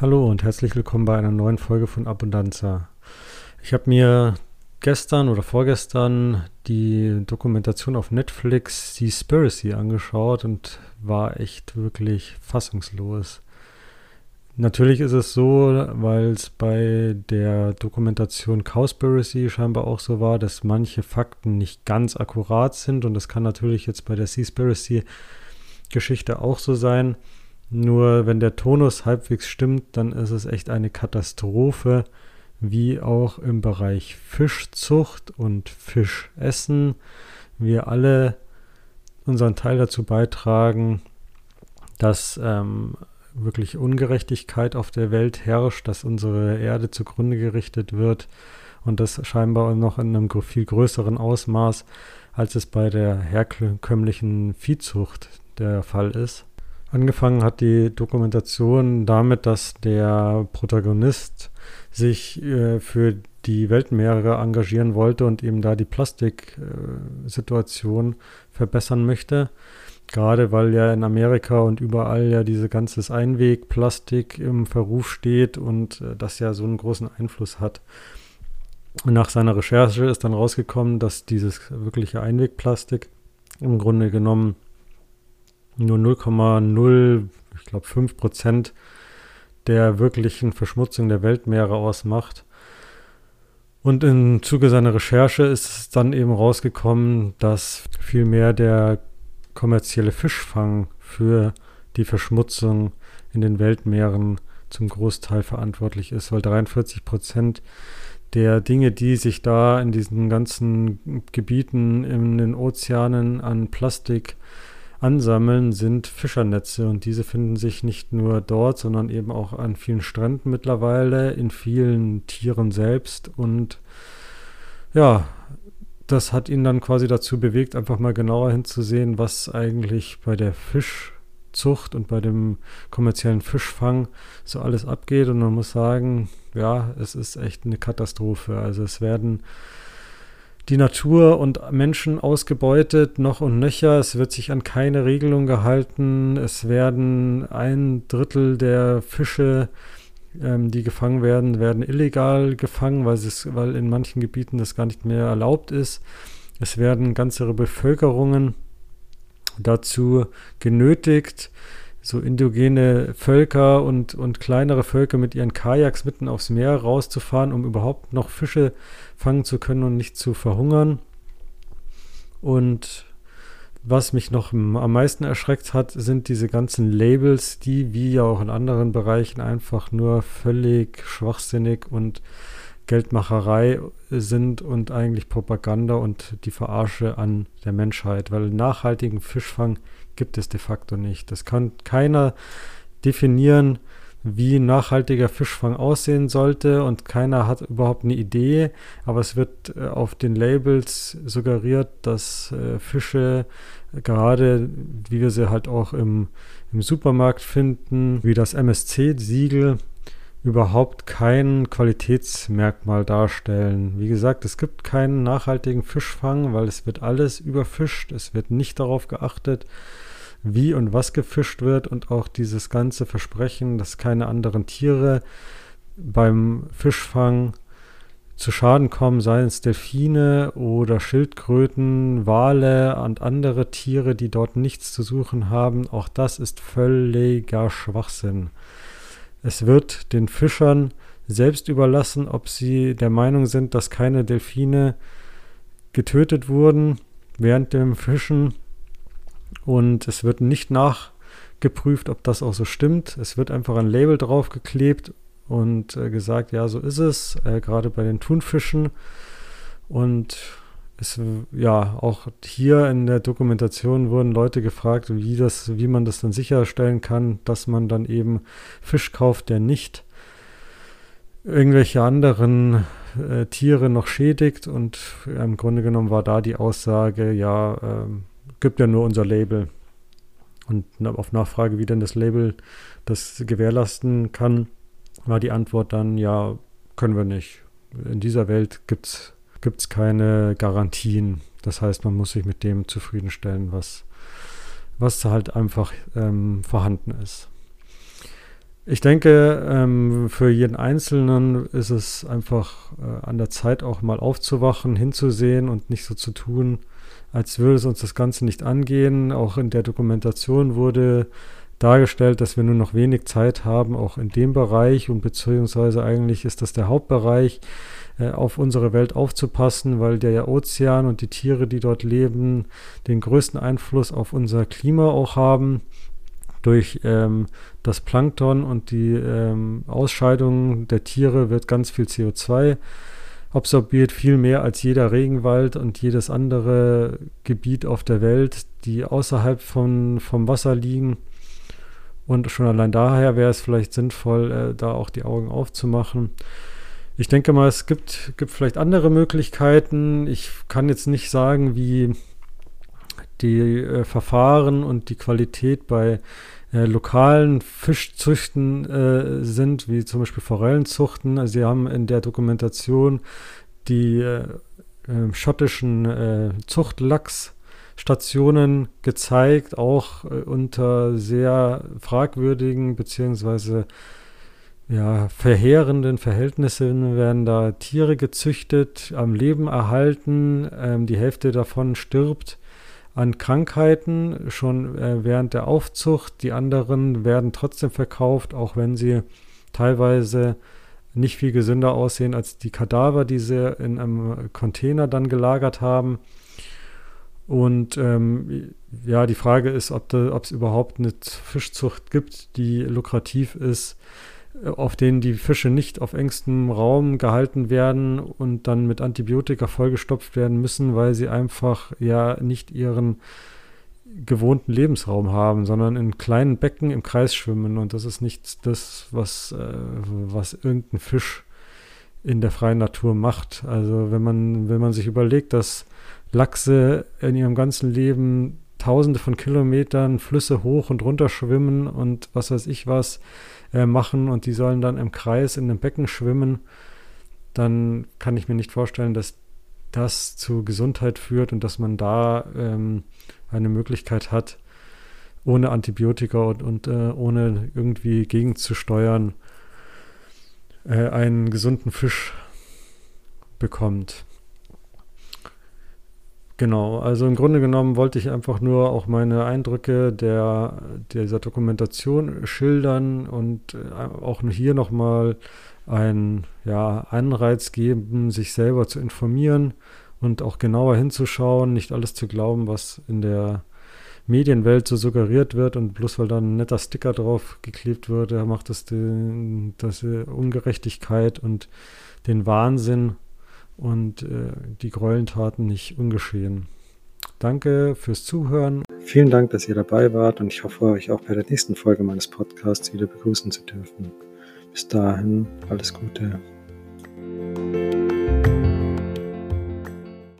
Hallo und herzlich willkommen bei einer neuen Folge von Abundanza. Ich habe mir gestern oder vorgestern die Dokumentation auf Netflix Seaspiracy angeschaut und war echt wirklich fassungslos. Natürlich ist es so, weil es bei der Dokumentation Cowspiracy scheinbar auch so war, dass manche Fakten nicht ganz akkurat sind und das kann natürlich jetzt bei der Seaspiracy Geschichte auch so sein. Nur wenn der Tonus halbwegs stimmt, dann ist es echt eine Katastrophe, wie auch im Bereich Fischzucht und Fischessen wir alle unseren Teil dazu beitragen, dass ähm, wirklich Ungerechtigkeit auf der Welt herrscht, dass unsere Erde zugrunde gerichtet wird und das scheinbar noch in einem viel größeren Ausmaß, als es bei der herkömmlichen Viehzucht der Fall ist. Angefangen hat die Dokumentation damit, dass der Protagonist sich äh, für die Weltmeere engagieren wollte und eben da die Plastiksituation äh, verbessern möchte. Gerade weil ja in Amerika und überall ja diese ganze Einwegplastik im Verruf steht und äh, das ja so einen großen Einfluss hat. Und nach seiner Recherche ist dann rausgekommen, dass dieses wirkliche Einwegplastik im Grunde genommen nur 0,0, ich glaube 5 Prozent der wirklichen Verschmutzung der Weltmeere ausmacht. Und im Zuge seiner Recherche ist es dann eben rausgekommen, dass vielmehr der kommerzielle Fischfang für die Verschmutzung in den Weltmeeren zum Großteil verantwortlich ist, weil 43 Prozent der Dinge, die sich da in diesen ganzen Gebieten in den Ozeanen an Plastik ansammeln, sind Fischernetze und diese finden sich nicht nur dort, sondern eben auch an vielen Stränden mittlerweile, in vielen Tieren selbst und ja, das hat ihn dann quasi dazu bewegt, einfach mal genauer hinzusehen, was eigentlich bei der Fischzucht und bei dem kommerziellen Fischfang so alles abgeht. Und man muss sagen, ja, es ist echt eine Katastrophe. Also es werden die Natur und Menschen ausgebeutet, noch und nöcher. Es wird sich an keine Regelung gehalten. Es werden ein Drittel der Fische, ähm, die gefangen werden, werden illegal gefangen, weil, weil in manchen Gebieten das gar nicht mehr erlaubt ist. Es werden ganze Bevölkerungen dazu genötigt, so indogene Völker und, und kleinere Völker mit ihren Kajaks mitten aufs Meer rauszufahren, um überhaupt noch Fische fangen zu können und nicht zu verhungern. Und was mich noch am meisten erschreckt hat, sind diese ganzen Labels, die wie ja auch in anderen Bereichen einfach nur völlig schwachsinnig und Geldmacherei sind und eigentlich Propaganda und die Verarsche an der Menschheit, weil nachhaltigen Fischfang gibt es de facto nicht. Das kann keiner definieren, wie nachhaltiger Fischfang aussehen sollte und keiner hat überhaupt eine Idee, aber es wird äh, auf den Labels suggeriert, dass äh, Fische gerade, wie wir sie halt auch im, im Supermarkt finden, wie das MSC-Siegel, überhaupt kein Qualitätsmerkmal darstellen. Wie gesagt, es gibt keinen nachhaltigen Fischfang, weil es wird alles überfischt, es wird nicht darauf geachtet, wie und was gefischt wird und auch dieses ganze Versprechen, dass keine anderen Tiere beim Fischfang zu Schaden kommen, seien es Delfine oder Schildkröten, Wale und andere Tiere, die dort nichts zu suchen haben. Auch das ist völliger Schwachsinn. Es wird den Fischern selbst überlassen, ob sie der Meinung sind, dass keine Delfine getötet wurden während dem Fischen und es wird nicht nachgeprüft, ob das auch so stimmt. Es wird einfach ein Label draufgeklebt und äh, gesagt, ja, so ist es, äh, gerade bei den Thunfischen. Und es, ja, auch hier in der Dokumentation wurden Leute gefragt, wie, das, wie man das dann sicherstellen kann, dass man dann eben Fisch kauft, der nicht irgendwelche anderen äh, Tiere noch schädigt. Und im Grunde genommen war da die Aussage, ja, ähm, gibt ja nur unser Label. Und auf Nachfrage, wie denn das Label das gewährleisten kann, war die Antwort dann, ja, können wir nicht. In dieser Welt gibt es keine Garantien. Das heißt, man muss sich mit dem zufriedenstellen, was, was halt einfach ähm, vorhanden ist. Ich denke, ähm, für jeden Einzelnen ist es einfach äh, an der Zeit auch mal aufzuwachen, hinzusehen und nicht so zu tun, als würde es uns das Ganze nicht angehen. Auch in der Dokumentation wurde dargestellt, dass wir nur noch wenig Zeit haben, auch in dem Bereich und beziehungsweise eigentlich ist das der Hauptbereich, auf unsere Welt aufzupassen, weil der Ozean und die Tiere, die dort leben, den größten Einfluss auf unser Klima auch haben durch ähm, das Plankton und die ähm, Ausscheidung der Tiere wird ganz viel CO2 absorbiert, viel mehr als jeder Regenwald und jedes andere Gebiet auf der Welt, die außerhalb von, vom Wasser liegen. Und schon allein daher wäre es vielleicht sinnvoll, äh, da auch die Augen aufzumachen. Ich denke mal, es gibt, gibt vielleicht andere Möglichkeiten. Ich kann jetzt nicht sagen, wie die äh, Verfahren und die Qualität bei äh, lokalen Fischzüchten äh, sind, wie zum Beispiel Forellenzuchten. Also sie haben in der Dokumentation die äh, ähm, schottischen äh, Zuchtlachsstationen gezeigt, auch äh, unter sehr fragwürdigen beziehungsweise ja, verheerenden Verhältnissen werden da Tiere gezüchtet, am Leben erhalten, ähm, die Hälfte davon stirbt an Krankheiten schon äh, während der Aufzucht. Die anderen werden trotzdem verkauft, auch wenn sie teilweise nicht viel gesünder aussehen als die Kadaver, die sie in einem Container dann gelagert haben. Und ähm, ja, die Frage ist, ob es überhaupt eine Fischzucht gibt, die lukrativ ist auf denen die Fische nicht auf engstem Raum gehalten werden und dann mit Antibiotika vollgestopft werden müssen, weil sie einfach ja nicht ihren gewohnten Lebensraum haben, sondern in kleinen Becken im Kreis schwimmen. Und das ist nicht das, was, äh, was irgendein Fisch in der freien Natur macht. Also wenn man, wenn man sich überlegt, dass Lachse in ihrem ganzen Leben tausende von Kilometern Flüsse hoch und runter schwimmen und was weiß ich was, äh, machen und die sollen dann im Kreis in einem Becken schwimmen, dann kann ich mir nicht vorstellen, dass das zu Gesundheit führt und dass man da ähm, eine Möglichkeit hat, ohne Antibiotika und, und äh, ohne irgendwie gegenzusteuern, äh, einen gesunden Fisch bekommt. Genau, also im Grunde genommen wollte ich einfach nur auch meine Eindrücke der, dieser Dokumentation schildern und äh, auch hier nochmal einen ja, Anreiz geben, sich selber zu informieren und auch genauer hinzuschauen, nicht alles zu glauben, was in der Medienwelt so suggeriert wird und bloß weil da ein netter Sticker drauf geklebt wird, macht das die, das Ungerechtigkeit und den Wahnsinn und äh, die Gräueltaten nicht ungeschehen. Danke fürs Zuhören. Vielen Dank, dass ihr dabei wart und ich hoffe, euch auch bei der nächsten Folge meines Podcasts wieder begrüßen zu dürfen. Bis dahin, alles Gute.